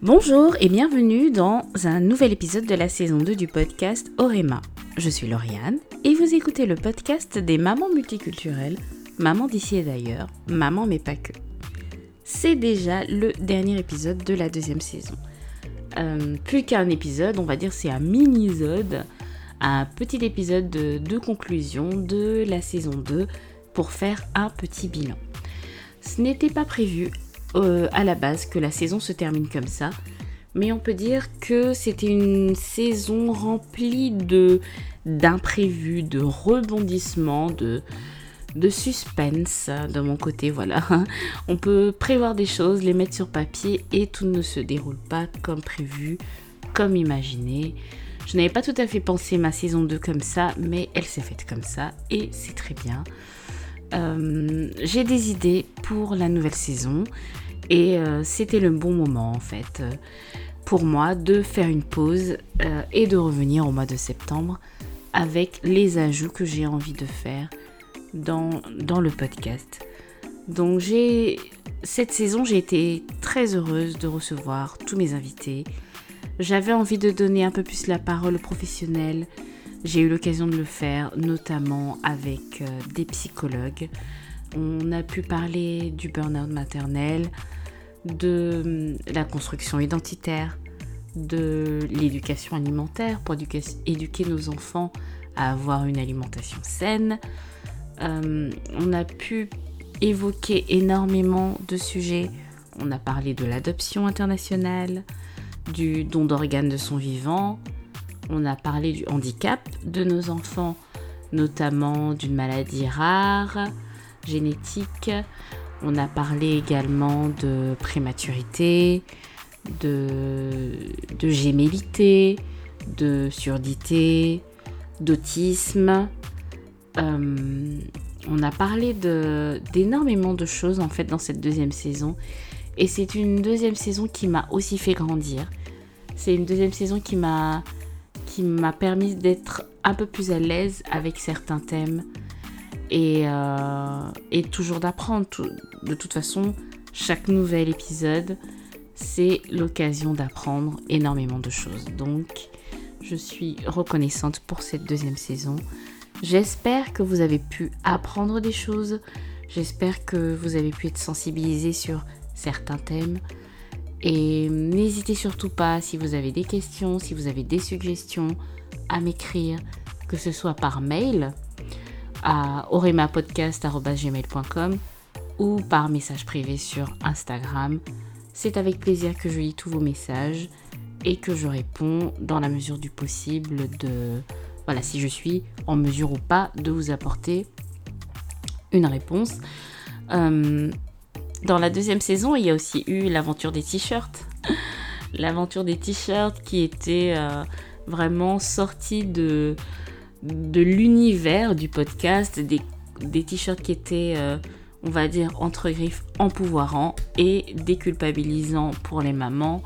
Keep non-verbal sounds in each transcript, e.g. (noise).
Bonjour et bienvenue dans un nouvel épisode de la saison 2 du podcast Orema. Je suis Lauriane et vous écoutez le podcast des mamans multiculturelles, mamans d'ici et d'ailleurs, maman mais pas que. C'est déjà le dernier épisode de la deuxième saison. Euh, plus qu'un épisode, on va dire c'est un mini-isode, un petit épisode de, de conclusion de la saison 2 pour faire un petit bilan. Ce n'était pas prévu euh, à la base que la saison se termine comme ça. Mais on peut dire que c'était une saison remplie de d'imprévus, de rebondissements, de, de suspense de mon côté. Voilà, (laughs) on peut prévoir des choses, les mettre sur papier et tout ne se déroule pas comme prévu, comme imaginé. Je n'avais pas tout à fait pensé ma saison 2 comme ça, mais elle s'est faite comme ça et c'est très bien. Euh, j'ai des idées pour la nouvelle saison et euh, c'était le bon moment en fait euh, pour moi de faire une pause et de revenir au mois de septembre avec les ajouts que j'ai envie de faire dans, dans le podcast. Donc j'ai cette saison j'ai été très heureuse de recevoir tous mes invités. J'avais envie de donner un peu plus la parole aux professionnels, j'ai eu l'occasion de le faire, notamment avec euh, des psychologues. On a pu parler du burn-out maternel, de hum, la construction identitaire, de l'éducation alimentaire pour éduquer, nos enfants à avoir une alimentation saine. Hum, on a pu évoquer énormément de sujets. On a parlé de l'adoption internationale, du don d'organes de son vivant, on a parlé du handicap de nos enfants, notamment d'une maladie rare, génétique. On a parlé également de prématurité, de, de de surdité, d'autisme. Euh, on a parlé d'énormément de choses en fait dans cette deuxième saison. Et c'est une deuxième saison qui m'a aussi fait grandir. C'est une deuxième saison qui m'a m'a permis d'être un peu plus à l'aise avec certains thèmes et, euh, et toujours d'apprendre. De toute façon, chaque nouvel épisode, c'est l'occasion d'apprendre énormément de choses. Donc, je suis reconnaissante pour cette deuxième saison. J'espère que vous avez pu apprendre des choses. J'espère que vous avez pu être sensibilisé sur certains thèmes. Et n'hésitez surtout pas, si vous avez des questions, si vous avez des suggestions, à m'écrire, que ce soit par mail à oremapodcast.gmail.com ou par message privé sur Instagram. C'est avec plaisir que je lis tous vos messages et que je réponds dans la mesure du possible de... Voilà, si je suis en mesure ou pas de vous apporter une réponse. Euh, dans la deuxième saison, il y a aussi eu l'aventure des t-shirts. (laughs) l'aventure des t-shirts qui était euh, vraiment sortie de, l'univers du podcast, des, des t-shirts qui étaient, euh, on va dire, entre griffes, empouvoirants et déculpabilisants pour les mamans.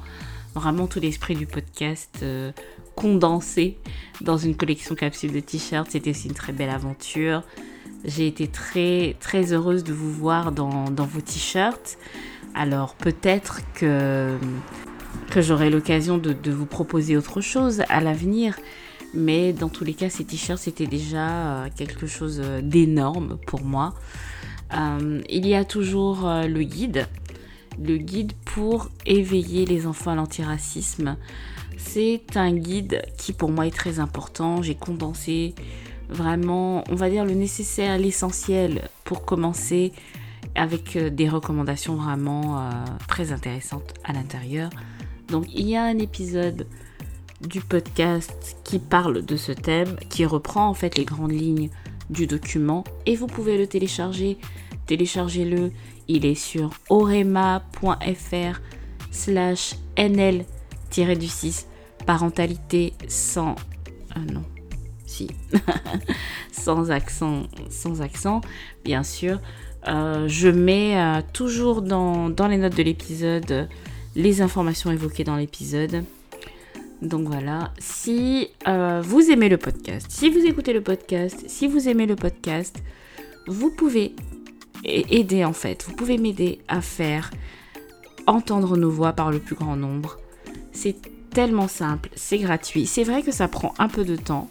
Vraiment tout l'esprit du podcast euh, condensé dans une collection capsule de t-shirts. C'était aussi une très belle aventure. J'ai été très très heureuse de vous voir dans, vos t-shirts. Alors peut-être que, que j'aurai l'occasion de, vous proposer autre chose à l'avenir. Mais dans tous les cas, ces t-shirts, c'était déjà euh, quelque chose euh, d'énorme pour moi. Euh, il y a toujours le guide. Le guide pour éveiller les enfants à l'antiracisme. C'est un guide qui pour moi est très important. J'ai condensé vraiment, on va dire, le nécessaire, l'essentiel pour commencer avec euh, des recommandations vraiment euh, très intéressantes à l'intérieur. Donc il y a un épisode du podcast qui parle de ce thème, qui reprend en fait les grandes lignes du document et vous pouvez le télécharger. Téléchargez-le, il est sur orema.fr slash nl-du6 parentalité sans... Euh, non, (laughs) sans accent, sans accent, bien sûr. Euh, je mets euh, toujours dans, les notes de l'épisode les informations évoquées dans l'épisode. Donc voilà, si euh, vous aimez le podcast, si vous écoutez le podcast, si vous aimez le podcast, vous pouvez aider en fait, vous pouvez m'aider à faire entendre nos voix par le plus grand nombre C'est tellement simple, c'est gratuit. C'est vrai que ça prend un peu de temps,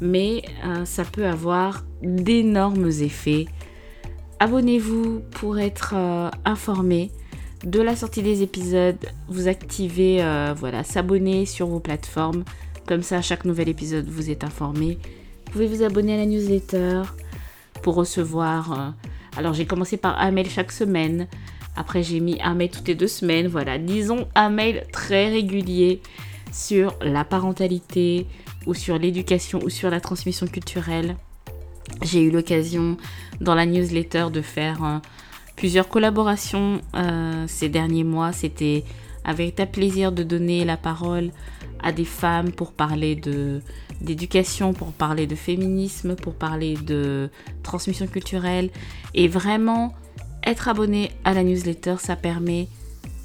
mais euh, ça peut avoir d'énormes effets. Abonnez-vous pour être euh, informé de la sortie des épisodes. Vous activez, euh, voilà, s'abonner sur vos plateformes. Comme ça, à chaque nouvel épisode, vous êtes informé. Vous pouvez vous abonner à la newsletter pour recevoir. alors, j'ai commencé par un mail chaque semaine. Après, j'ai mis un mail toutes les deux semaines. Voilà, disons un mail très régulier sur la parentalité ou sur l'éducation ou sur la transmission culturelle. J'ai eu l'occasion dans la newsletter de faire euh, plusieurs collaborations euh, ces derniers mois. C'était un plaisir de donner la parole à des femmes pour parler de d'éducation, pour parler de féminisme, pour parler de transmission culturelle et vraiment être abonné à la newsletter, ça permet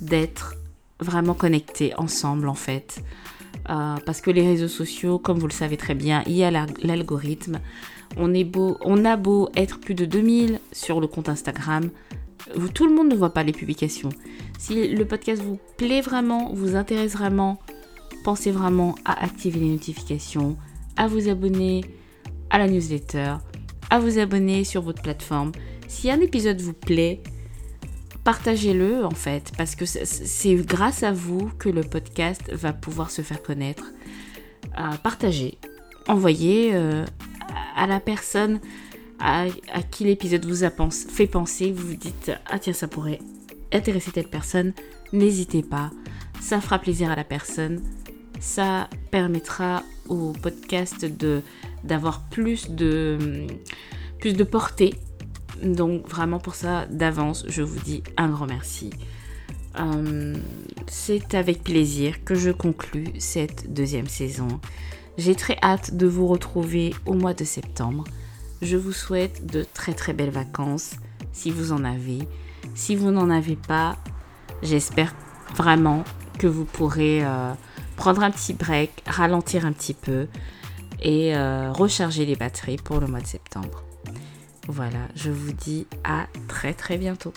d'être vraiment connecté ensemble en fait. Euh, parce que les réseaux sociaux, comme vous le savez très bien, il y a l'algorithme. On, est beau, on a beau être plus de 2000 sur le compte Instagram, tout le monde ne voit pas les publications. Si le podcast vous plaît vraiment, vous intéresse vraiment, pensez vraiment à activer les notifications, à vous abonner à la newsletter, à vous abonner sur votre plateforme. Si un épisode vous plaît, partagez-le en fait, parce que c'est grâce à vous que le podcast va pouvoir se faire connaître. Euh, partagez, envoyez euh, à la personne à, qui l'épisode vous a fait penser, vous vous dites ah tiens ça pourrait intéresser telle personne, n'hésitez pas, ça fera plaisir à la personne, ça permettra au podcast d'avoir plus de plus de portée donc vraiment pour ça, d'avance, je vous dis un grand merci. Euh, c'est avec plaisir que je conclus cette deuxième saison. J'ai très hâte de vous retrouver au mois de septembre. Je vous souhaite de très très belles vacances si vous en avez. Si vous n'en avez pas, j'espère vraiment que vous pourrez euh, prendre un petit break, ralentir un petit peu et euh, recharger les batteries pour le mois de septembre. Voilà, je vous dis à très très bientôt.